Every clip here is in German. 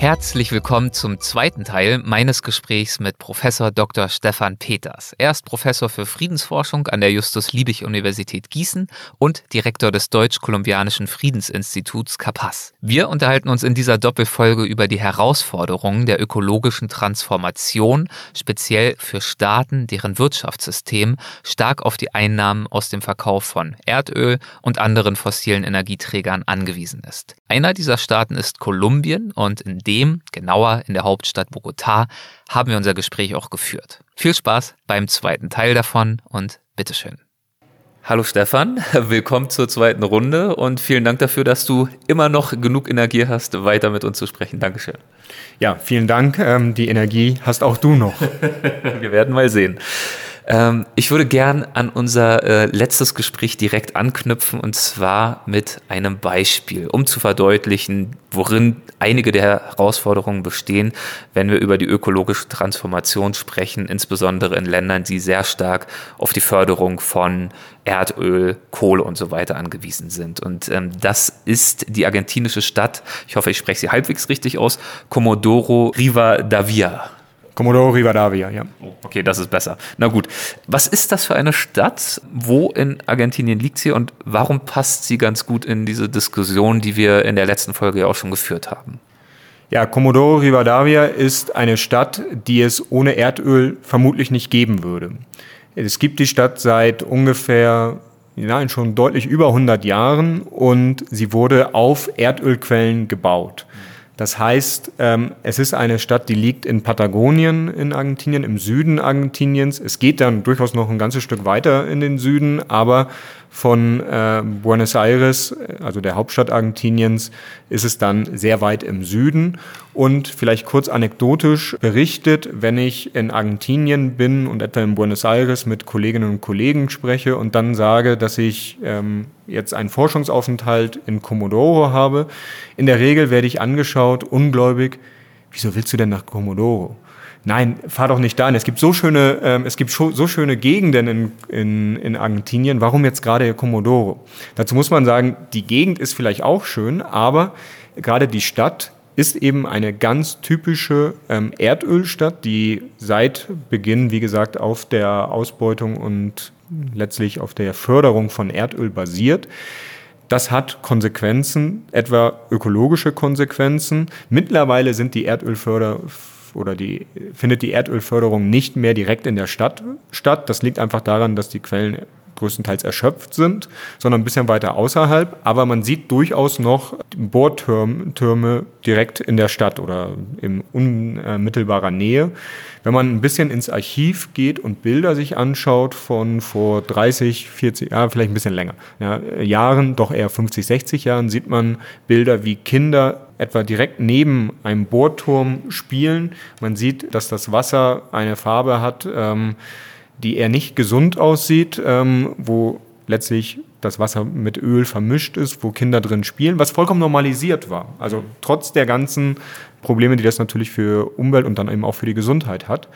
Herzlich willkommen zum zweiten Teil meines Gesprächs mit Professor Dr. Stefan Peters. Er ist Professor für Friedensforschung an der Justus-Liebig-Universität Gießen und Direktor des Deutsch-Kolumbianischen Friedensinstituts KAPAS. Wir unterhalten uns in dieser Doppelfolge über die Herausforderungen der ökologischen Transformation, speziell für Staaten, deren Wirtschaftssystem stark auf die Einnahmen aus dem Verkauf von Erdöl und anderen fossilen Energieträgern angewiesen ist. Einer dieser Staaten ist Kolumbien und in dem, genauer in der Hauptstadt Bogotá, haben wir unser Gespräch auch geführt. Viel Spaß beim zweiten Teil davon und bitteschön. Hallo Stefan, willkommen zur zweiten Runde und vielen Dank dafür, dass du immer noch genug Energie hast, weiter mit uns zu sprechen. Dankeschön. Ja, vielen Dank. Ähm, die Energie hast auch du noch. wir werden mal sehen. Ähm, ich würde gern an unser äh, letztes Gespräch direkt anknüpfen und zwar mit einem Beispiel, um zu verdeutlichen, worin einige der Herausforderungen bestehen, wenn wir über die ökologische Transformation sprechen, insbesondere in Ländern, die sehr stark auf die Förderung von Erdöl, Kohle und so weiter angewiesen sind. Und ähm, das ist die argentinische Stadt, ich hoffe, ich spreche sie halbwegs richtig aus, Comodoro Rivadavia. Comodoro Rivadavia, ja. Oh, okay, das ist besser. Na gut. Was ist das für eine Stadt? Wo in Argentinien liegt sie und warum passt sie ganz gut in diese Diskussion, die wir in der letzten Folge ja auch schon geführt haben? Ja, Comodoro Rivadavia ist eine Stadt, die es ohne Erdöl vermutlich nicht geben würde. Es gibt die Stadt seit ungefähr nein, schon deutlich über 100 Jahren und sie wurde auf Erdölquellen gebaut. Das heißt, ähm, es ist eine Stadt, die liegt in Patagonien in Argentinien, im Süden Argentiniens. Es geht dann durchaus noch ein ganzes Stück weiter in den Süden, aber von äh, Buenos Aires, also der Hauptstadt Argentiniens, ist es dann sehr weit im Süden. Und vielleicht kurz anekdotisch berichtet, wenn ich in Argentinien bin und etwa in Buenos Aires mit Kolleginnen und Kollegen spreche und dann sage, dass ich ähm, jetzt einen Forschungsaufenthalt in Comodoro habe, in der Regel werde ich angeschaut, ungläubig, wieso willst du denn nach Comodoro? nein, fahr doch nicht dahin. Es gibt so schöne, ähm, es gibt so schöne Gegenden in, in, in Argentinien. Warum jetzt gerade Comodoro? Dazu muss man sagen, die Gegend ist vielleicht auch schön, aber gerade die Stadt ist eben eine ganz typische ähm, Erdölstadt, die seit Beginn, wie gesagt, auf der Ausbeutung und letztlich auf der Förderung von Erdöl basiert. Das hat Konsequenzen, etwa ökologische Konsequenzen. Mittlerweile sind die Erdölförder oder die, findet die Erdölförderung nicht mehr direkt in der Stadt statt. Das liegt einfach daran, dass die Quellen größtenteils erschöpft sind, sondern ein bisschen weiter außerhalb. Aber man sieht durchaus noch Bohrtürme direkt in der Stadt oder in unmittelbarer Nähe. Wenn man ein bisschen ins Archiv geht und Bilder sich anschaut von vor 30, 40, ja, vielleicht ein bisschen länger, ja, Jahren, doch eher 50, 60 Jahren, sieht man Bilder, wie Kinder etwa direkt neben einem Bohrturm spielen. Man sieht, dass das Wasser eine Farbe hat, ähm, die eher nicht gesund aussieht, ähm, wo letztlich das Wasser mit Öl vermischt ist, wo Kinder drin spielen, was vollkommen normalisiert war. Also trotz der ganzen Probleme, die das natürlich für Umwelt und dann eben auch für die Gesundheit hat.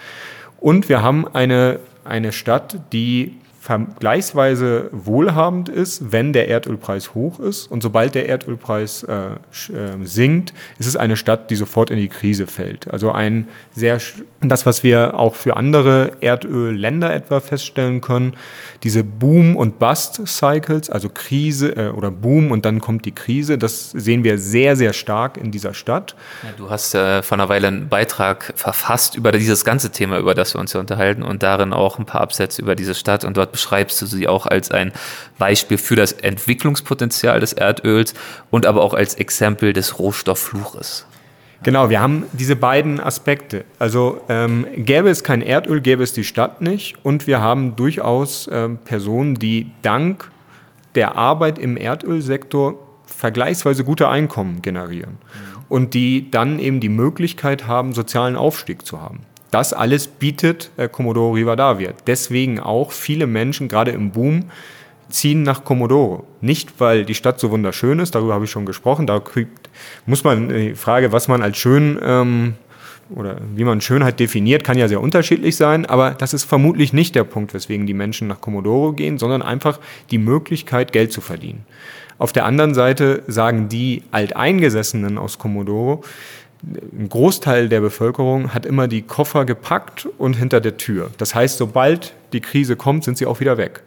Und wir haben eine, eine Stadt, die vergleichsweise wohlhabend ist, wenn der Erdölpreis hoch ist. Und sobald der Erdölpreis äh, äh, sinkt, ist es eine Stadt, die sofort in die Krise fällt. Also ein sehr, das, was wir auch für andere Erdölländer etwa feststellen können, diese Boom- und Bust-Cycles, also Krise äh, oder Boom und dann kommt die Krise, das sehen wir sehr, sehr stark in dieser Stadt. Ja, du hast äh, vor einer Weile einen Beitrag verfasst über dieses ganze Thema, über das wir uns hier unterhalten und darin auch ein paar Absätze über diese Stadt und dort beschreibst du sie auch als ein Beispiel für das Entwicklungspotenzial des Erdöls und aber auch als Exempel des Rohstofffluches. Genau, wir haben diese beiden Aspekte. Also ähm, gäbe es kein Erdöl, gäbe es die Stadt nicht. Und wir haben durchaus ähm, Personen, die dank der Arbeit im Erdölsektor vergleichsweise gute Einkommen generieren. Und die dann eben die Möglichkeit haben, sozialen Aufstieg zu haben. Das alles bietet äh, Commodore Rivadavia. Deswegen auch viele Menschen, gerade im Boom, ziehen nach Komodoro. Nicht, weil die Stadt so wunderschön ist, darüber habe ich schon gesprochen. Da kriegt, muss man die Frage, was man als schön ähm, oder wie man Schönheit definiert, kann ja sehr unterschiedlich sein, aber das ist vermutlich nicht der Punkt, weswegen die Menschen nach Komodoro gehen, sondern einfach die Möglichkeit, Geld zu verdienen. Auf der anderen Seite sagen die Alteingesessenen aus Komodoro, ein Großteil der Bevölkerung hat immer die Koffer gepackt und hinter der Tür. Das heißt, sobald die Krise kommt, sind sie auch wieder weg.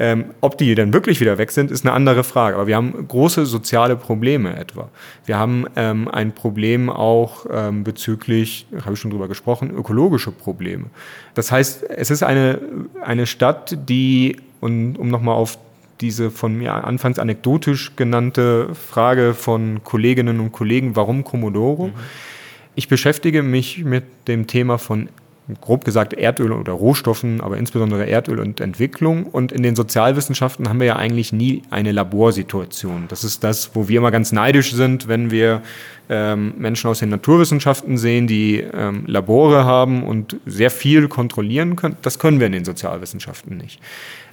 Ähm, ob die dann wirklich wieder weg sind, ist eine andere Frage. Aber wir haben große soziale Probleme etwa. Wir haben ähm, ein Problem auch ähm, bezüglich, habe ich schon drüber gesprochen, ökologische Probleme. Das heißt, es ist eine, eine Stadt, die, und, um nochmal auf diese von mir anfangs anekdotisch genannte Frage von Kolleginnen und Kollegen, warum Comodoro? Mhm. Ich beschäftige mich mit dem Thema von grob gesagt Erdöl oder Rohstoffen, aber insbesondere Erdöl und Entwicklung. Und in den Sozialwissenschaften haben wir ja eigentlich nie eine Laborsituation. Das ist das, wo wir immer ganz neidisch sind, wenn wir ähm, Menschen aus den Naturwissenschaften sehen, die ähm, Labore haben und sehr viel kontrollieren können. Das können wir in den Sozialwissenschaften nicht.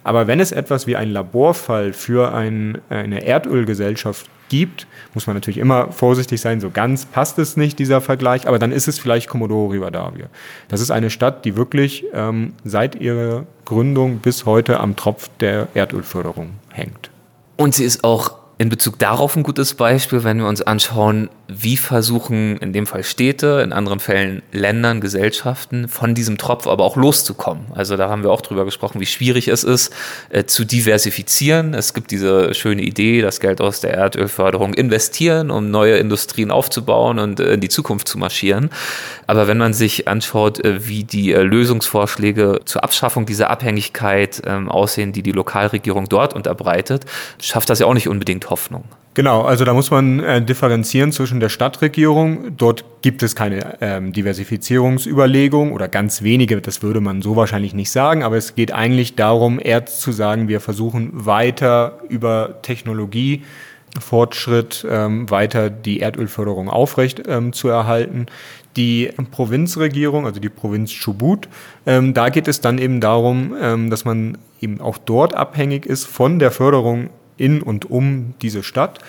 Aber wenn es etwas wie ein Laborfall für ein, eine Erdölgesellschaft gibt, muss man natürlich immer vorsichtig sein, so ganz passt es nicht, dieser Vergleich, aber dann ist es vielleicht Comodoro Rivadavia. Das ist eine Stadt, die wirklich ähm, seit ihrer Gründung bis heute am Tropf der Erdölförderung hängt. Und sie ist auch in Bezug darauf ein gutes Beispiel, wenn wir uns anschauen, wie versuchen in dem Fall Städte, in anderen Fällen Ländern, Gesellschaften von diesem Tropf aber auch loszukommen. Also da haben wir auch drüber gesprochen, wie schwierig es ist, äh, zu diversifizieren. Es gibt diese schöne Idee, das Geld aus der Erdölförderung investieren, um neue Industrien aufzubauen und äh, in die Zukunft zu marschieren. Aber wenn man sich anschaut, äh, wie die äh, Lösungsvorschläge zur Abschaffung dieser Abhängigkeit ähm, aussehen, die die Lokalregierung dort unterbreitet, schafft das ja auch nicht unbedingt Hoffnung. Genau, also da muss man äh, differenzieren zwischen der Stadtregierung. Dort gibt es keine ähm, Diversifizierungsüberlegung oder ganz wenige, das würde man so wahrscheinlich nicht sagen, aber es geht eigentlich darum, eher zu sagen, wir versuchen weiter über Technologiefortschritt ähm, weiter die Erdölförderung aufrecht ähm, zu erhalten. Die Provinzregierung, also die Provinz Chubut, ähm, da geht es dann eben darum, ähm, dass man eben auch dort abhängig ist von der Förderung in und um diese Stadt.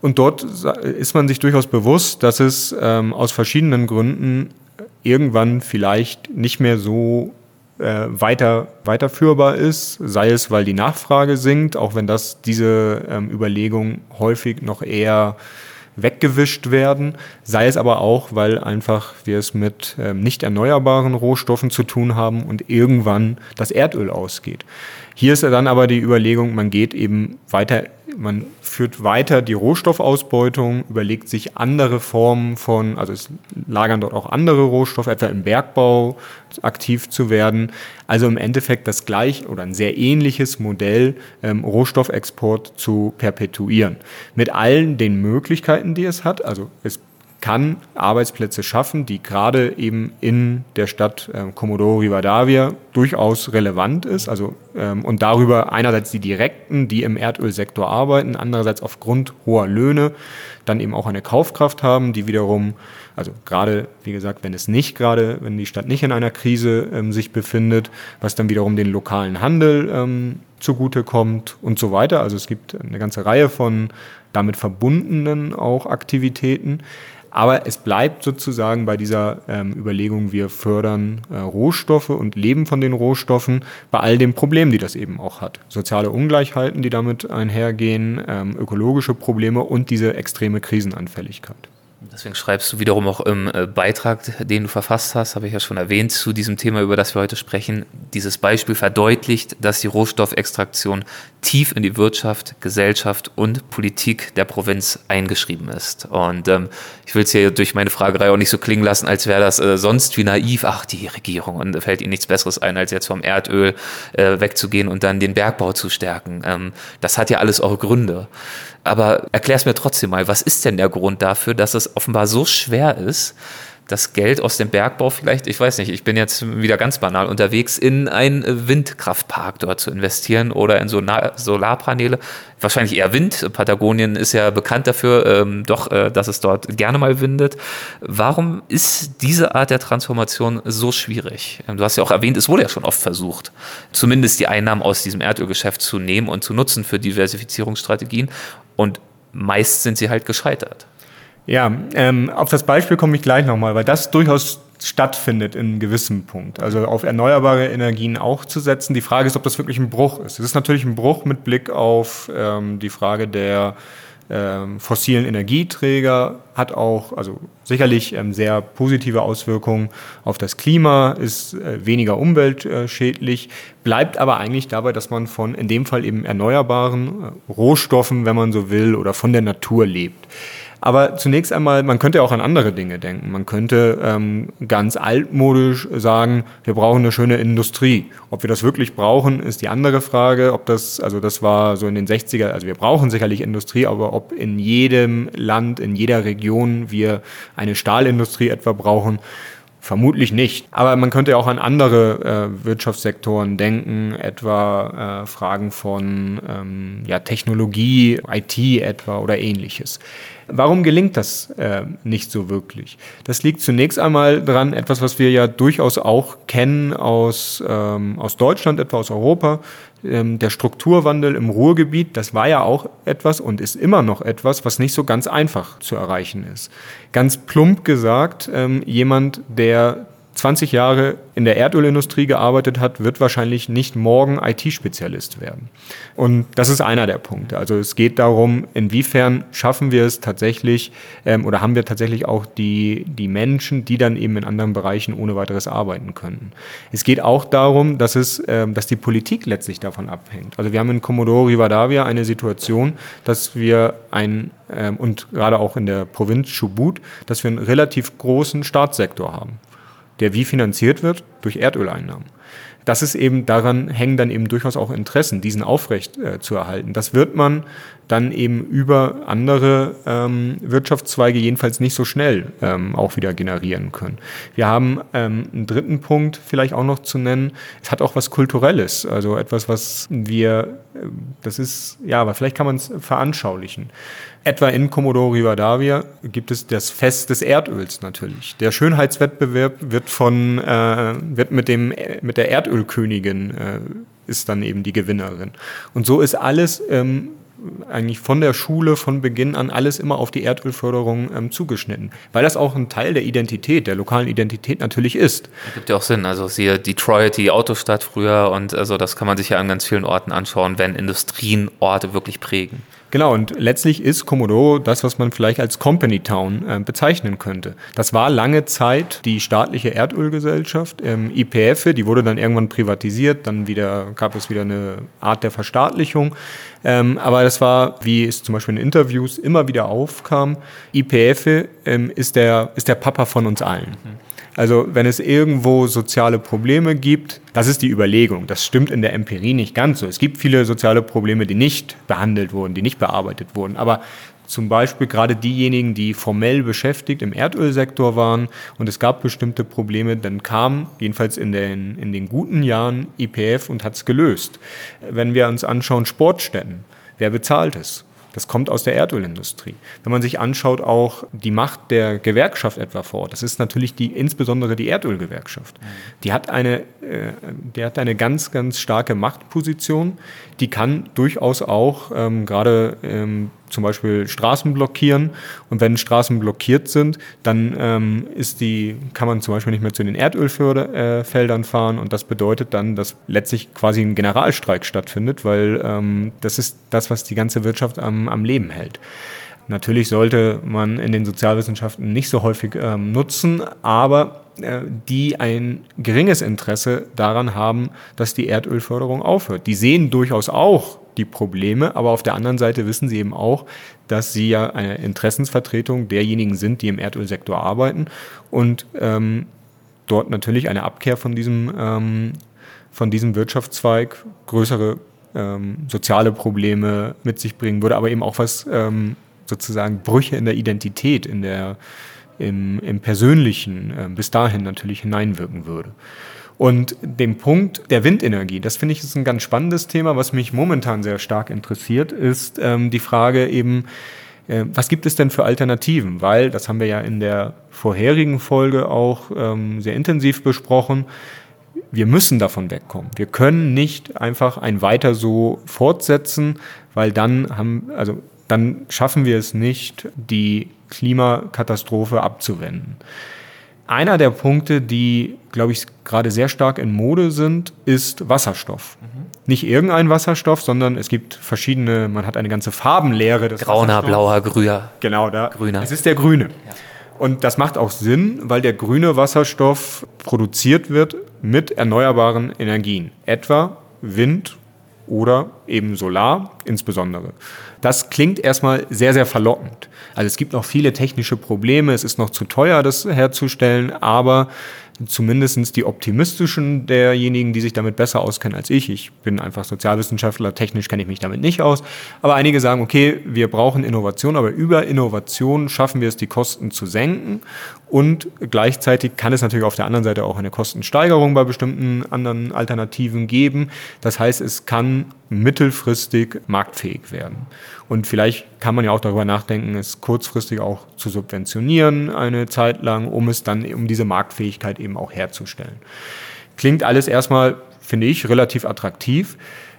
Und dort ist man sich durchaus bewusst, dass es ähm, aus verschiedenen Gründen irgendwann vielleicht nicht mehr so äh, weiter, weiterführbar ist, sei es, weil die Nachfrage sinkt, auch wenn das diese ähm, Überlegung häufig noch eher weggewischt werden, sei es aber auch, weil einfach wir es mit ähm, nicht erneuerbaren Rohstoffen zu tun haben und irgendwann das Erdöl ausgeht. Hier ist dann aber die Überlegung, man geht eben weiter, man führt weiter die Rohstoffausbeutung, überlegt sich andere Formen von, also es lagern dort auch andere Rohstoffe, etwa im Bergbau aktiv zu werden. Also im Endeffekt das gleich oder ein sehr ähnliches Modell, ähm, Rohstoffexport zu perpetuieren. Mit allen den Möglichkeiten, die es hat. Also es kann Arbeitsplätze schaffen, die gerade eben in der Stadt äh, Comodoro Rivadavia durchaus relevant ist. Also, ähm, und darüber einerseits die Direkten, die im Erdölsektor arbeiten, andererseits aufgrund hoher Löhne dann eben auch eine Kaufkraft haben, die wiederum, also gerade, wie gesagt, wenn es nicht gerade, wenn die Stadt nicht in einer Krise ähm, sich befindet, was dann wiederum den lokalen Handel ähm, zugutekommt und so weiter. Also es gibt eine ganze Reihe von damit verbundenen auch Aktivitäten. Aber es bleibt sozusagen bei dieser ähm, Überlegung, wir fördern äh, Rohstoffe und leben von den Rohstoffen bei all den Problemen, die das eben auch hat. Soziale Ungleichheiten, die damit einhergehen, ähm, ökologische Probleme und diese extreme Krisenanfälligkeit. Deswegen schreibst du wiederum auch im äh, Beitrag, den du verfasst hast, habe ich ja schon erwähnt, zu diesem Thema, über das wir heute sprechen. Dieses Beispiel verdeutlicht, dass die Rohstoffextraktion tief in die Wirtschaft, Gesellschaft und Politik der Provinz eingeschrieben ist. Und ähm, ich will es hier durch meine Fragerei auch nicht so klingen lassen, als wäre das äh, sonst wie naiv. Ach, die Regierung, und fällt ihnen nichts Besseres ein, als jetzt vom Erdöl äh, wegzugehen und dann den Bergbau zu stärken. Ähm, das hat ja alles auch Gründe. Aber erklär es mir trotzdem mal, was ist denn der Grund dafür, dass es offenbar so schwer ist, das Geld aus dem Bergbau vielleicht, ich weiß nicht, ich bin jetzt wieder ganz banal unterwegs, in einen Windkraftpark dort zu investieren oder in Solarpaneele. Wahrscheinlich eher Wind. Patagonien ist ja bekannt dafür, ähm, doch, äh, dass es dort gerne mal windet. Warum ist diese Art der Transformation so schwierig? Ähm, du hast ja auch erwähnt, es wurde ja schon oft versucht, zumindest die Einnahmen aus diesem Erdölgeschäft zu nehmen und zu nutzen für Diversifizierungsstrategien. Und meist sind sie halt gescheitert. Ja, ähm, auf das Beispiel komme ich gleich nochmal, weil das durchaus stattfindet in gewissem Punkt. Also auf erneuerbare Energien auch zu setzen. Die Frage ist, ob das wirklich ein Bruch ist. Es ist natürlich ein Bruch mit Blick auf ähm, die Frage der ähm, fossilen Energieträger, hat auch also sicherlich ähm, sehr positive Auswirkungen auf das Klima, ist äh, weniger umweltschädlich, bleibt aber eigentlich dabei, dass man von in dem Fall eben erneuerbaren äh, Rohstoffen, wenn man so will, oder von der Natur lebt. Aber zunächst einmal, man könnte auch an andere Dinge denken. Man könnte ähm, ganz altmodisch sagen, wir brauchen eine schöne Industrie. Ob wir das wirklich brauchen, ist die andere Frage. Ob das, also das war so in den 60er, also wir brauchen sicherlich Industrie, aber ob in jedem Land, in jeder Region wir eine Stahlindustrie etwa brauchen, Vermutlich nicht. Aber man könnte auch an andere äh, Wirtschaftssektoren denken, etwa äh, Fragen von ähm, ja, Technologie, IT etwa oder ähnliches. Warum gelingt das äh, nicht so wirklich? Das liegt zunächst einmal dran, etwas, was wir ja durchaus auch kennen aus, ähm, aus Deutschland, etwa aus Europa. Ähm, der Strukturwandel im Ruhrgebiet, das war ja auch etwas und ist immer noch etwas, was nicht so ganz einfach zu erreichen ist. Ganz plump gesagt, ähm, jemand, der 20 Jahre in der Erdölindustrie gearbeitet hat, wird wahrscheinlich nicht morgen IT-Spezialist werden. Und das ist einer der Punkte. Also es geht darum, inwiefern schaffen wir es tatsächlich ähm, oder haben wir tatsächlich auch die, die Menschen, die dann eben in anderen Bereichen ohne weiteres arbeiten können. Es geht auch darum, dass, es, ähm, dass die Politik letztlich davon abhängt. Also wir haben in Commodore Rivadavia eine Situation, dass wir ein ähm, und gerade auch in der Provinz Chubut, dass wir einen relativ großen Staatssektor haben der wie finanziert wird? Durch Erdöleinnahmen. Das ist eben, daran hängen dann eben durchaus auch Interessen, diesen aufrecht äh, zu erhalten. Das wird man dann eben über andere ähm, Wirtschaftszweige jedenfalls nicht so schnell ähm, auch wieder generieren können. Wir haben ähm, einen dritten Punkt vielleicht auch noch zu nennen. Es hat auch was Kulturelles, also etwas, was wir, äh, das ist, ja, aber vielleicht kann man es veranschaulichen. Etwa in Commodore Rivadavia gibt es das Fest des Erdöls natürlich. Der Schönheitswettbewerb wird von äh, wird mit dem mit der Erdölkönigin äh, ist dann eben die Gewinnerin. Und so ist alles ähm, eigentlich von der Schule von Beginn an alles immer auf die Erdölförderung ähm, zugeschnitten, weil das auch ein Teil der Identität, der lokalen Identität natürlich ist. Das gibt ja auch Sinn. Also siehe Detroit, die Autostadt früher und also das kann man sich ja an ganz vielen Orten anschauen, wenn Industrien Orte wirklich prägen. Genau, und letztlich ist Commodore das, was man vielleicht als Company Town äh, bezeichnen könnte. Das war lange Zeit die staatliche Erdölgesellschaft, ähm, IPF, die wurde dann irgendwann privatisiert, dann wieder gab es wieder eine Art der Verstaatlichung. Ähm, aber das war, wie es zum Beispiel in Interviews immer wieder aufkam, IPF ähm, ist, der, ist der Papa von uns allen. Mhm. Also wenn es irgendwo soziale Probleme gibt, das ist die Überlegung. Das stimmt in der Empirie nicht ganz so. Es gibt viele soziale Probleme, die nicht behandelt wurden, die nicht bearbeitet wurden. Aber zum Beispiel gerade diejenigen, die formell beschäftigt im Erdölsektor waren und es gab bestimmte Probleme, dann kam jedenfalls in den, in den guten Jahren IPF und hat es gelöst. Wenn wir uns anschauen, Sportstätten, wer bezahlt es? Das kommt aus der Erdölindustrie. Wenn man sich anschaut, auch die Macht der Gewerkschaft etwa vor Ort, das ist natürlich die, insbesondere die Erdölgewerkschaft. Die hat eine, äh, die hat eine ganz, ganz starke Machtposition. Die kann durchaus auch ähm, gerade ähm, zum Beispiel Straßen blockieren. Und wenn Straßen blockiert sind, dann ähm, ist die, kann man zum Beispiel nicht mehr zu den Erdölfeldern äh, fahren. Und das bedeutet dann, dass letztlich quasi ein Generalstreik stattfindet, weil ähm, das ist das, was die ganze Wirtschaft am, am Leben hält. Natürlich sollte man in den Sozialwissenschaften nicht so häufig ähm, nutzen, aber äh, die ein geringes Interesse daran haben, dass die Erdölförderung aufhört. Die sehen durchaus auch die Probleme, aber auf der anderen Seite wissen sie eben auch, dass sie ja eine Interessensvertretung derjenigen sind, die im Erdölsektor arbeiten und ähm, dort natürlich eine Abkehr von diesem, ähm, von diesem Wirtschaftszweig größere ähm, soziale Probleme mit sich bringen würde, aber eben auch was ähm, sozusagen Brüche in der Identität, in der im, im Persönlichen äh, bis dahin natürlich hineinwirken würde. Und dem Punkt der Windenergie, das finde ich ist ein ganz spannendes Thema, was mich momentan sehr stark interessiert, ist ähm, die Frage eben, äh, was gibt es denn für Alternativen? Weil, das haben wir ja in der vorherigen Folge auch ähm, sehr intensiv besprochen, wir müssen davon wegkommen. Wir können nicht einfach ein weiter so fortsetzen, weil dann haben, also dann schaffen wir es nicht, die Klimakatastrophe abzuwenden. Einer der Punkte, die, glaube ich, gerade sehr stark in Mode sind, ist Wasserstoff. Mhm. Nicht irgendein Wasserstoff, sondern es gibt verschiedene, man hat eine ganze Farbenlehre des Grauner, blauer, grüner. Genau, da. Grüner. Es ist der grüne. Ja. Und das macht auch Sinn, weil der grüne Wasserstoff produziert wird mit erneuerbaren Energien, etwa Wind oder eben Solar insbesondere. Das klingt erstmal sehr, sehr verlockend. Also es gibt noch viele technische Probleme, es ist noch zu teuer, das herzustellen, aber zumindestens die optimistischen derjenigen, die sich damit besser auskennen als ich. Ich bin einfach Sozialwissenschaftler, technisch kenne ich mich damit nicht aus. Aber einige sagen, okay, wir brauchen Innovation, aber über Innovation schaffen wir es, die Kosten zu senken. Und gleichzeitig kann es natürlich auf der anderen Seite auch eine Kostensteigerung bei bestimmten anderen Alternativen geben. Das heißt, es kann mittelfristig marktfähig werden. Und vielleicht kann man ja auch darüber nachdenken, es kurzfristig auch zu subventionieren eine Zeit lang, um es dann, um diese Marktfähigkeit eben auch herzustellen. Klingt alles erstmal, finde ich, relativ attraktiv.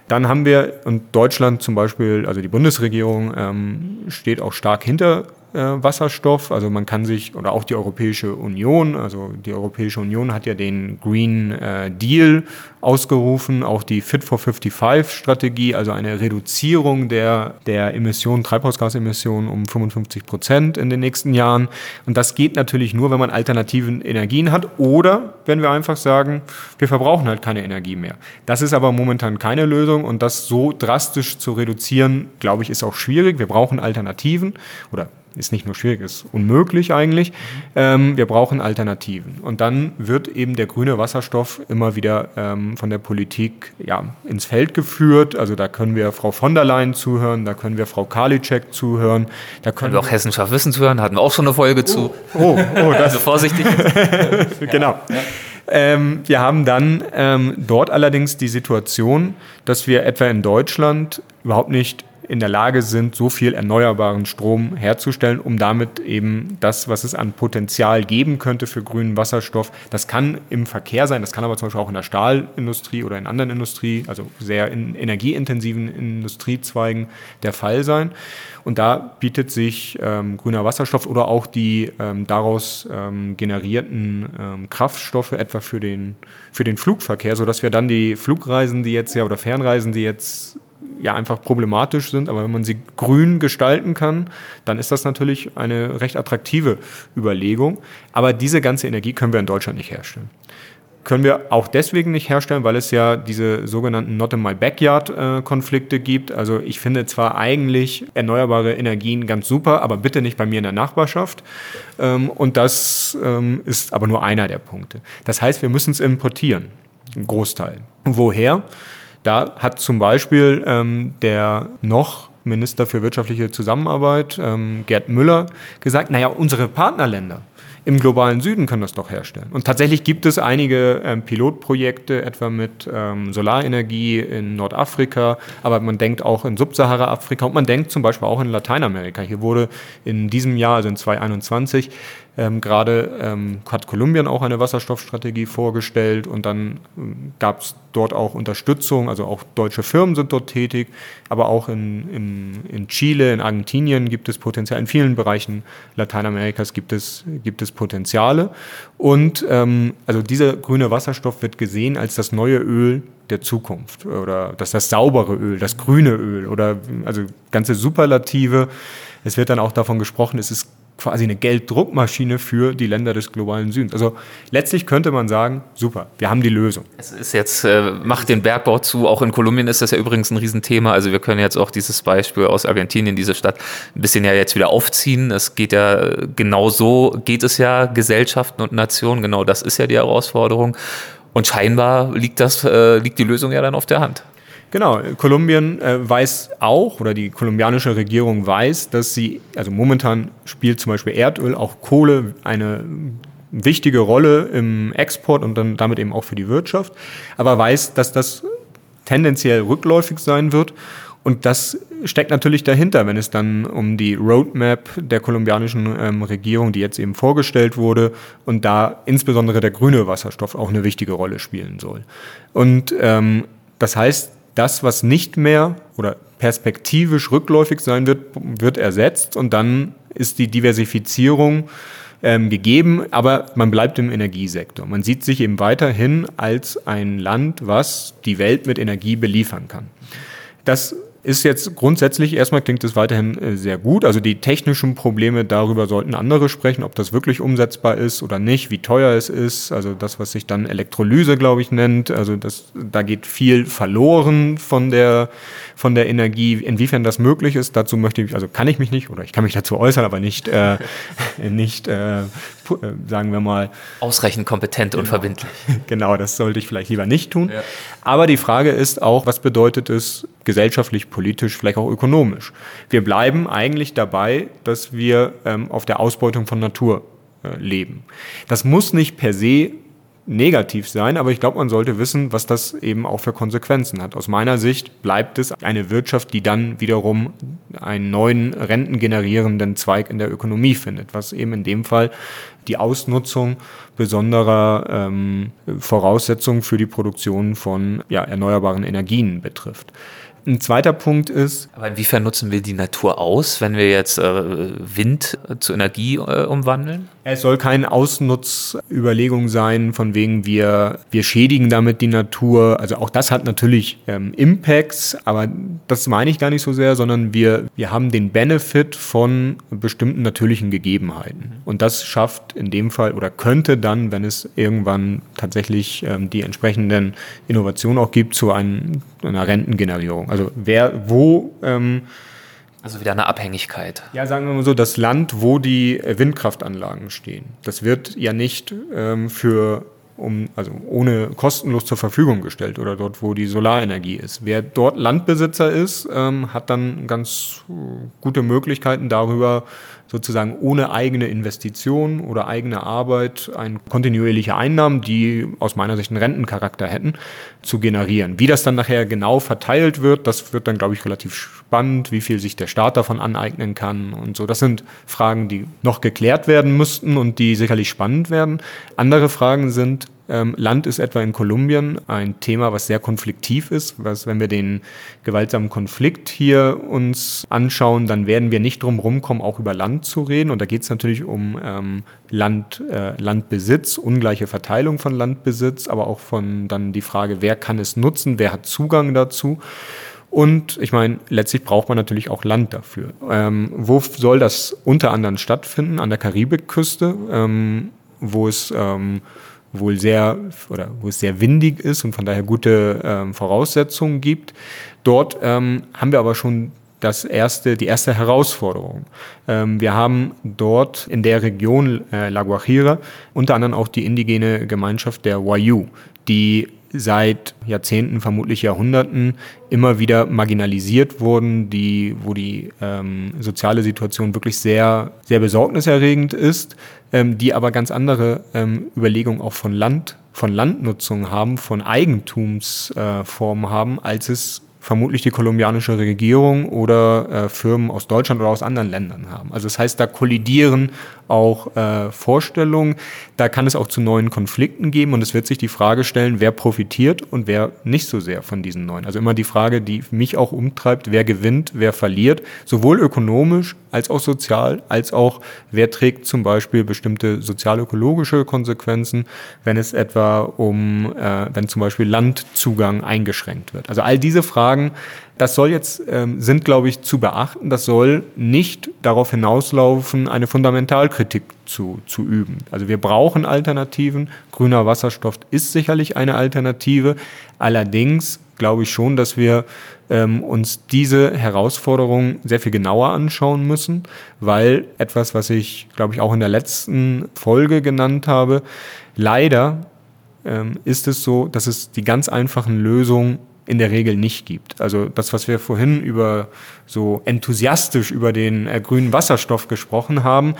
Dann haben wir, und Deutschland zum Beispiel, also die Bundesregierung ähm, steht auch stark hinter äh, Wasserstoff. Also man kann sich, oder auch die Europäische Union, also die Europäische Union hat ja den Green äh, Deal ausgerufen, auch die Fit for 55 Strategie, also eine Reduzierung der, der Emissionen, Treibhausgasemissionen um 55 Prozent in den nächsten Jahren. Und das geht natürlich nur, wenn man alternativen Energien hat oder wenn wir einfach sagen, wir verbrauchen halt keine Energie mehr. Das ist aber momentan keine Lösung und das so drastisch zu reduzieren, glaube ich, ist auch schwierig. Wir brauchen Alternativen oder ist nicht nur schwierig, ist unmöglich eigentlich. Ähm, wir brauchen Alternativen. Und dann wird eben der grüne Wasserstoff immer wieder ähm, von der Politik ja, ins Feld geführt. Also da können wir Frau von der Leyen zuhören, da können wir Frau Karliczek zuhören. Da können wir auch Hessenschaft Wissen zuhören, hatten wir auch schon eine Folge zu. Oh, oh, das also vorsichtig. genau. Ja. Ähm, wir haben dann ähm, dort allerdings die Situation, dass wir etwa in Deutschland überhaupt nicht in der Lage sind, so viel erneuerbaren Strom herzustellen, um damit eben das, was es an Potenzial geben könnte für grünen Wasserstoff, das kann im Verkehr sein, das kann aber zum Beispiel auch in der Stahlindustrie oder in anderen Industrie, also sehr in energieintensiven Industriezweigen der Fall sein. Und da bietet sich ähm, grüner Wasserstoff oder auch die ähm, daraus ähm, generierten ähm, Kraftstoffe etwa für den, für den Flugverkehr, sodass wir dann die Flugreisen, die jetzt ja oder Fernreisen, die jetzt ja einfach problematisch sind, aber wenn man sie grün gestalten kann, dann ist das natürlich eine recht attraktive Überlegung. Aber diese ganze Energie können wir in Deutschland nicht herstellen. Können wir auch deswegen nicht herstellen, weil es ja diese sogenannten Not in my backyard äh, gibt. Also ich finde zwar eigentlich erneuerbare Energien ganz super, aber bitte nicht bei mir in der Nachbarschaft. Ähm, und das ähm, ist aber nur einer der Punkte. Das heißt, wir müssen es importieren, ein Großteil. Woher? Da hat zum Beispiel ähm, der noch Minister für wirtschaftliche Zusammenarbeit, ähm, Gerd Müller, gesagt, naja, unsere Partnerländer, im globalen Süden können das doch herstellen. Und tatsächlich gibt es einige ähm, Pilotprojekte, etwa mit ähm, Solarenergie in Nordafrika, aber man denkt auch in Subsahara-Afrika und man denkt zum Beispiel auch in Lateinamerika. Hier wurde in diesem Jahr, also in 2021, ähm, Gerade ähm, hat Kolumbien auch eine Wasserstoffstrategie vorgestellt und dann ähm, gab es dort auch Unterstützung, also auch deutsche Firmen sind dort tätig, aber auch in, in, in Chile, in Argentinien gibt es Potenzial, in vielen Bereichen Lateinamerikas gibt es, gibt es Potenziale. Und ähm, also dieser grüne Wasserstoff wird gesehen als das neue Öl der Zukunft oder das, das saubere Öl, das grüne Öl oder also ganze Superlative. Es wird dann auch davon gesprochen, es ist quasi eine Gelddruckmaschine für die Länder des globalen Südens. Also letztlich könnte man sagen, super, wir haben die Lösung. Es ist jetzt, äh, macht den Bergbau zu, auch in Kolumbien ist das ja übrigens ein Riesenthema. Also wir können jetzt auch dieses Beispiel aus Argentinien, diese Stadt, ein bisschen ja jetzt wieder aufziehen. Es geht ja, genau so geht es ja Gesellschaften und Nationen, genau das ist ja die Herausforderung. Und scheinbar liegt das, äh, liegt die Lösung ja dann auf der Hand. Genau, Kolumbien äh, weiß auch, oder die kolumbianische Regierung weiß, dass sie, also momentan spielt zum Beispiel Erdöl, auch Kohle eine wichtige Rolle im Export und dann damit eben auch für die Wirtschaft, aber weiß, dass das tendenziell rückläufig sein wird. Und das steckt natürlich dahinter, wenn es dann um die Roadmap der kolumbianischen ähm, Regierung, die jetzt eben vorgestellt wurde, und da insbesondere der grüne Wasserstoff auch eine wichtige Rolle spielen soll. Und ähm, das heißt, das, was nicht mehr oder perspektivisch rückläufig sein wird, wird ersetzt und dann ist die Diversifizierung ähm, gegeben, aber man bleibt im Energiesektor. Man sieht sich eben weiterhin als ein Land, was die Welt mit Energie beliefern kann. Das ist jetzt grundsätzlich, erstmal klingt es weiterhin äh, sehr gut. Also die technischen Probleme, darüber sollten andere sprechen, ob das wirklich umsetzbar ist oder nicht, wie teuer es ist. Also das, was sich dann Elektrolyse, glaube ich, nennt. Also das, da geht viel verloren von der, von der Energie. Inwiefern das möglich ist, dazu möchte ich, also kann ich mich nicht, oder ich kann mich dazu äußern, aber nicht, äh, nicht äh, sagen wir mal. Ausreichend kompetent genau. und verbindlich. Genau, das sollte ich vielleicht lieber nicht tun. Ja. Aber die Frage ist auch, was bedeutet es gesellschaftlich, politisch, vielleicht auch ökonomisch? Wir bleiben eigentlich dabei, dass wir ähm, auf der Ausbeutung von Natur äh, leben. Das muss nicht per se negativ sein, aber ich glaube, man sollte wissen, was das eben auch für Konsequenzen hat. Aus meiner Sicht bleibt es eine Wirtschaft, die dann wiederum einen neuen rentengenerierenden Zweig in der Ökonomie findet, was eben in dem Fall die Ausnutzung besonderer ähm, Voraussetzungen für die Produktion von ja, erneuerbaren Energien betrifft. Ein zweiter Punkt ist. Aber inwiefern nutzen wir die Natur aus, wenn wir jetzt äh, Wind zu Energie äh, umwandeln? Es soll keine Ausnutzüberlegung sein, von wegen wir, wir schädigen damit die Natur. Also auch das hat natürlich ähm, Impacts, aber das meine ich gar nicht so sehr, sondern wir, wir haben den Benefit von bestimmten natürlichen Gegebenheiten. Und das schafft in dem Fall oder könnte dann, wenn es irgendwann tatsächlich ähm, die entsprechenden Innovationen auch gibt, zu einem, einer Rentengenerierung. Also wer, wo ähm, also wieder eine Abhängigkeit. Ja, sagen wir mal so, das Land, wo die Windkraftanlagen stehen, das wird ja nicht ähm, für um, also ohne kostenlos zur Verfügung gestellt oder dort, wo die Solarenergie ist. Wer dort Landbesitzer ist, ähm, hat dann ganz äh, gute Möglichkeiten darüber, sozusagen ohne eigene Investition oder eigene Arbeit ein kontinuierliche Einnahmen, die aus meiner Sicht einen Rentencharakter hätten, zu generieren. Wie das dann nachher genau verteilt wird, das wird dann, glaube ich, relativ spannend, wie viel sich der Staat davon aneignen kann und so. Das sind Fragen, die noch geklärt werden müssten und die sicherlich spannend werden. Andere Fragen sind, Land ist etwa in Kolumbien ein Thema, was sehr konfliktiv ist. Was, wenn wir den gewaltsamen Konflikt hier uns anschauen, dann werden wir nicht drum rumkommen, auch über Land zu reden. Und da geht es natürlich um ähm, Land, äh, Landbesitz, ungleiche Verteilung von Landbesitz, aber auch von dann die Frage, wer kann es nutzen, wer hat Zugang dazu. Und ich meine, letztlich braucht man natürlich auch Land dafür. Ähm, wo soll das unter anderem stattfinden? An der Karibikküste, ähm, wo es ähm, wohl sehr oder wo es sehr windig ist und von daher gute ähm, Voraussetzungen gibt. Dort ähm, haben wir aber schon das erste, die erste Herausforderung. Ähm, wir haben dort in der Region äh, La Guajira unter anderem auch die indigene Gemeinschaft der Wayu, die seit Jahrzehnten, vermutlich Jahrhunderten immer wieder marginalisiert wurden, die, wo die ähm, soziale Situation wirklich sehr, sehr besorgniserregend ist, ähm, die aber ganz andere ähm, Überlegungen auch von Land, von Landnutzung haben, von Eigentumsformen äh, haben, als es vermutlich die kolumbianische Regierung oder äh, Firmen aus Deutschland oder aus anderen Ländern haben. Also das heißt, da kollidieren auch äh, Vorstellungen. Da kann es auch zu neuen Konflikten geben und es wird sich die Frage stellen, wer profitiert und wer nicht so sehr von diesen neuen. Also immer die Frage, die mich auch umtreibt, wer gewinnt, wer verliert, sowohl ökonomisch als auch sozial, als auch wer trägt zum Beispiel bestimmte sozialökologische Konsequenzen, wenn es etwa um, äh, wenn zum Beispiel Landzugang eingeschränkt wird. Also all diese Fragen das soll jetzt, ähm, sind, glaube ich, zu beachten. Das soll nicht darauf hinauslaufen, eine Fundamentalkritik zu, zu üben. Also wir brauchen Alternativen. Grüner Wasserstoff ist sicherlich eine Alternative. Allerdings glaube ich schon, dass wir ähm, uns diese Herausforderung sehr viel genauer anschauen müssen, weil etwas, was ich, glaube ich, auch in der letzten Folge genannt habe, leider ähm, ist es so, dass es die ganz einfachen Lösungen in der Regel nicht gibt. Also das, was wir vorhin über so enthusiastisch über den äh, grünen Wasserstoff gesprochen haben,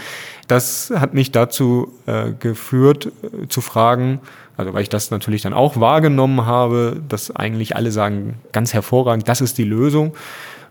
das hat mich dazu äh, geführt, äh, zu fragen, also weil ich das natürlich dann auch wahrgenommen habe, dass eigentlich alle sagen, ganz hervorragend, das ist die Lösung.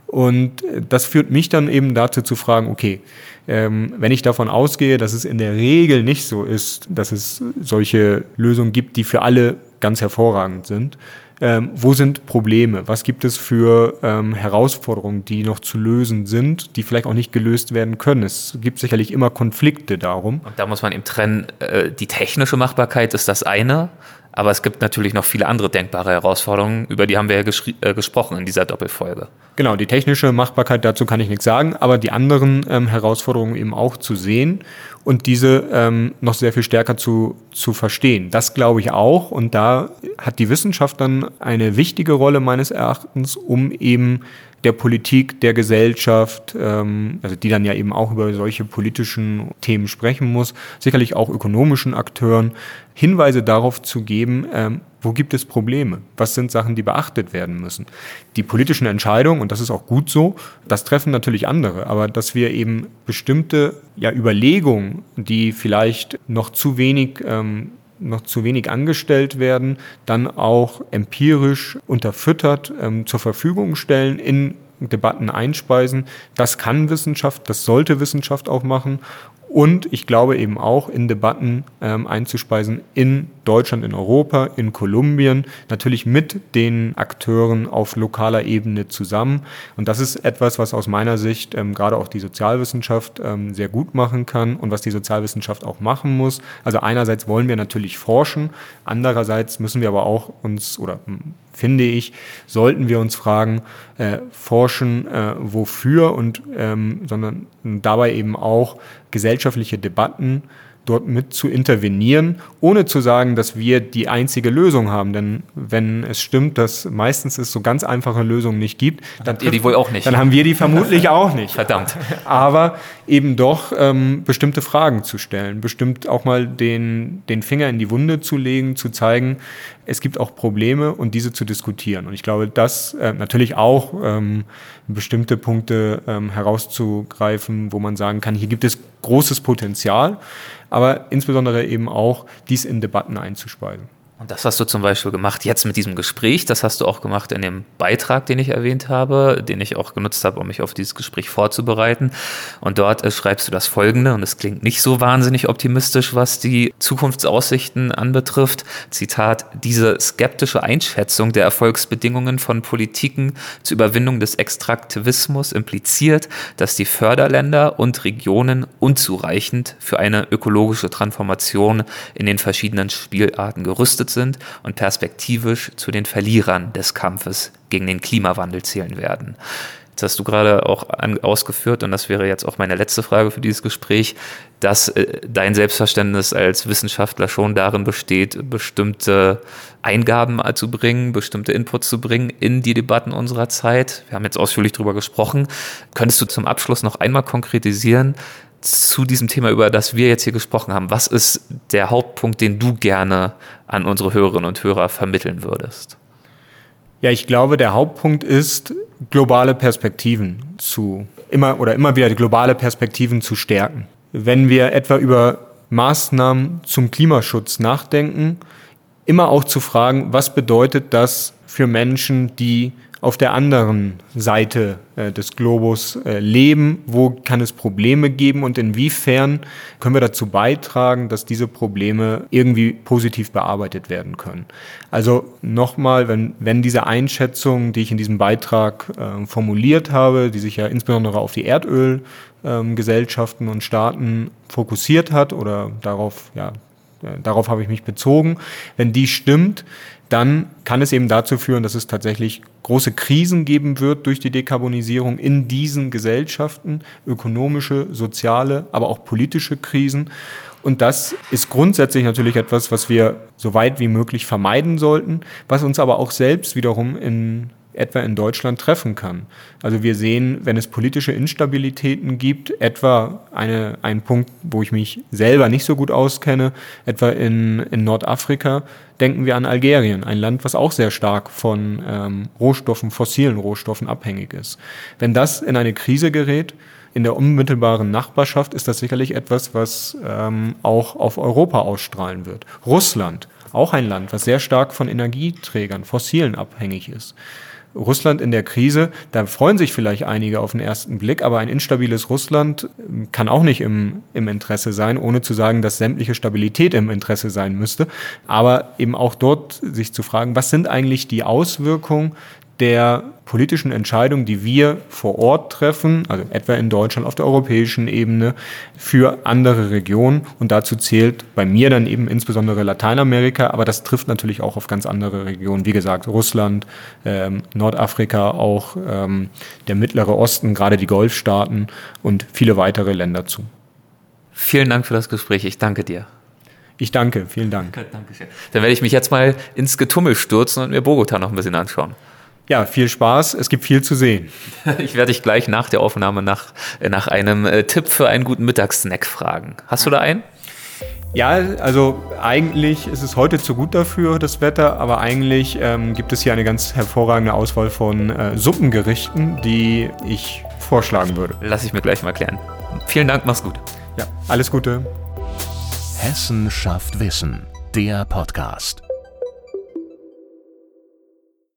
Und äh, das führt mich dann eben dazu zu fragen, okay, ähm, wenn ich davon ausgehe, dass es in der Regel nicht so ist, dass es solche Lösungen gibt, die für alle ganz hervorragend sind, ähm, wo sind Probleme? Was gibt es für ähm, Herausforderungen, die noch zu lösen sind, die vielleicht auch nicht gelöst werden können? Es gibt sicherlich immer Konflikte darum. Und da muss man eben trennen, äh, die technische Machbarkeit ist das eine, aber es gibt natürlich noch viele andere denkbare Herausforderungen, über die haben wir ja äh, gesprochen in dieser Doppelfolge. Genau, die technische Machbarkeit, dazu kann ich nichts sagen, aber die anderen ähm, Herausforderungen eben auch zu sehen und diese ähm, noch sehr viel stärker zu, zu verstehen. Das glaube ich auch und da hat die Wissenschaft dann eine wichtige Rolle meines Erachtens, um eben der Politik, der Gesellschaft, ähm, also die dann ja eben auch über solche politischen Themen sprechen muss, sicherlich auch ökonomischen Akteuren, Hinweise darauf zu geben, ähm, wo gibt es Probleme? Was sind Sachen, die beachtet werden müssen? Die politischen Entscheidungen, und das ist auch gut so, das treffen natürlich andere, aber dass wir eben bestimmte ja, Überlegungen, die vielleicht noch zu wenig ähm, noch zu wenig angestellt werden, dann auch empirisch unterfüttert ähm, zur Verfügung stellen, in Debatten einspeisen. Das kann Wissenschaft, das sollte Wissenschaft auch machen und ich glaube eben auch in Debatten ähm, einzuspeisen in Deutschland, in Europa, in Kolumbien, natürlich mit den Akteuren auf lokaler Ebene zusammen. Und das ist etwas, was aus meiner Sicht ähm, gerade auch die Sozialwissenschaft ähm, sehr gut machen kann und was die Sozialwissenschaft auch machen muss. Also einerseits wollen wir natürlich forschen, andererseits müssen wir aber auch uns oder finde ich, sollten wir uns fragen, äh, forschen, äh, wofür und ähm, sondern dabei eben auch gesellschaftliche Debatten dort mit zu intervenieren, ohne zu sagen, dass wir die einzige Lösung haben. Denn wenn es stimmt, dass meistens es so ganz einfache Lösungen nicht gibt, dann, ihr die wohl auch nicht. Dann haben wir die vermutlich auch nicht. Verdammt. Aber eben doch ähm, bestimmte Fragen zu stellen, bestimmt auch mal den, den Finger in die Wunde zu legen, zu zeigen, es gibt auch Probleme und diese zu diskutieren. Und ich glaube, das äh, natürlich auch ähm, bestimmte Punkte ähm, herauszugreifen, wo man sagen kann, hier gibt es großes Potenzial aber insbesondere eben auch dies in Debatten einzuspeisen. Und das hast du zum Beispiel gemacht jetzt mit diesem Gespräch. Das hast du auch gemacht in dem Beitrag, den ich erwähnt habe, den ich auch genutzt habe, um mich auf dieses Gespräch vorzubereiten. Und dort äh, schreibst du das Folgende, und es klingt nicht so wahnsinnig optimistisch, was die Zukunftsaussichten anbetrifft. Zitat, diese skeptische Einschätzung der Erfolgsbedingungen von Politiken zur Überwindung des Extraktivismus impliziert, dass die Förderländer und Regionen unzureichend für eine ökologische Transformation in den verschiedenen Spielarten gerüstet gerüstet sind und perspektivisch zu den Verlierern des Kampfes gegen den Klimawandel zählen werden. Jetzt hast du gerade auch ausgeführt, und das wäre jetzt auch meine letzte Frage für dieses Gespräch, dass äh, dein Selbstverständnis als Wissenschaftler schon darin besteht, bestimmte Eingaben zu bringen, bestimmte Inputs zu bringen in die Debatten unserer Zeit. Wir haben jetzt ausführlich darüber gesprochen. Könntest du zum Abschluss noch einmal konkretisieren, zu diesem Thema, über das wir jetzt hier gesprochen haben, was ist der Hauptpunkt, den du gerne an unsere Hörerinnen und Hörer vermitteln würdest? Ja, ich glaube, der Hauptpunkt ist, globale Perspektiven zu, immer oder immer wieder globale Perspektiven zu stärken. Wenn wir etwa über Maßnahmen zum Klimaschutz nachdenken, immer auch zu fragen, was bedeutet das für Menschen, die auf der anderen Seite äh, des Globus äh, leben? Wo kann es Probleme geben und inwiefern können wir dazu beitragen, dass diese Probleme irgendwie positiv bearbeitet werden können? Also nochmal, wenn, wenn diese Einschätzung, die ich in diesem Beitrag äh, formuliert habe, die sich ja insbesondere auf die Erdölgesellschaften ähm, und Staaten fokussiert hat oder darauf, ja, äh, darauf habe ich mich bezogen, wenn die stimmt, dann kann es eben dazu führen, dass es tatsächlich große Krisen geben wird durch die Dekarbonisierung in diesen Gesellschaften, ökonomische, soziale, aber auch politische Krisen. Und das ist grundsätzlich natürlich etwas, was wir so weit wie möglich vermeiden sollten, was uns aber auch selbst wiederum in etwa in Deutschland treffen kann. Also wir sehen, wenn es politische Instabilitäten gibt, etwa eine, ein Punkt, wo ich mich selber nicht so gut auskenne, etwa in, in Nordafrika, denken wir an Algerien, ein Land, was auch sehr stark von ähm, Rohstoffen, fossilen Rohstoffen abhängig ist. Wenn das in eine Krise gerät, in der unmittelbaren Nachbarschaft ist das sicherlich etwas, was ähm, auch auf Europa ausstrahlen wird. Russland, auch ein Land, was sehr stark von Energieträgern, fossilen abhängig ist. Russland in der Krise, da freuen sich vielleicht einige auf den ersten Blick, aber ein instabiles Russland ähm, kann auch nicht im, im Interesse sein, ohne zu sagen, dass sämtliche Stabilität im Interesse sein müsste. Aber eben auch dort sich zu fragen, was sind eigentlich die Auswirkungen der politischen Entscheidungen, die wir vor Ort treffen, also etwa in Deutschland auf der europäischen Ebene, für andere Regionen. Und dazu zählt bei mir dann eben insbesondere Lateinamerika, aber das trifft natürlich auch auf ganz andere Regionen, wie gesagt, Russland, ähm, Nordafrika, auch ähm, der Mittlere Osten, gerade die Golfstaaten und viele weitere Länder zu. Vielen Dank für das Gespräch. Ich danke dir. Ich danke, vielen Dank. Dankeschön. Dann werde ich mich jetzt mal ins Getummel stürzen und mir Bogota noch ein bisschen anschauen. Ja, viel Spaß. Es gibt viel zu sehen. Ich werde dich gleich nach der Aufnahme nach, nach einem äh, Tipp für einen guten Mittagssnack fragen. Hast du da einen? Ja, also eigentlich ist es heute zu gut dafür, das Wetter, aber eigentlich ähm, gibt es hier eine ganz hervorragende Auswahl von äh, Suppengerichten, die ich vorschlagen würde. Lass ich mir gleich mal klären. Vielen Dank, mach's gut. Ja, alles Gute. Hessen schafft Wissen, der Podcast.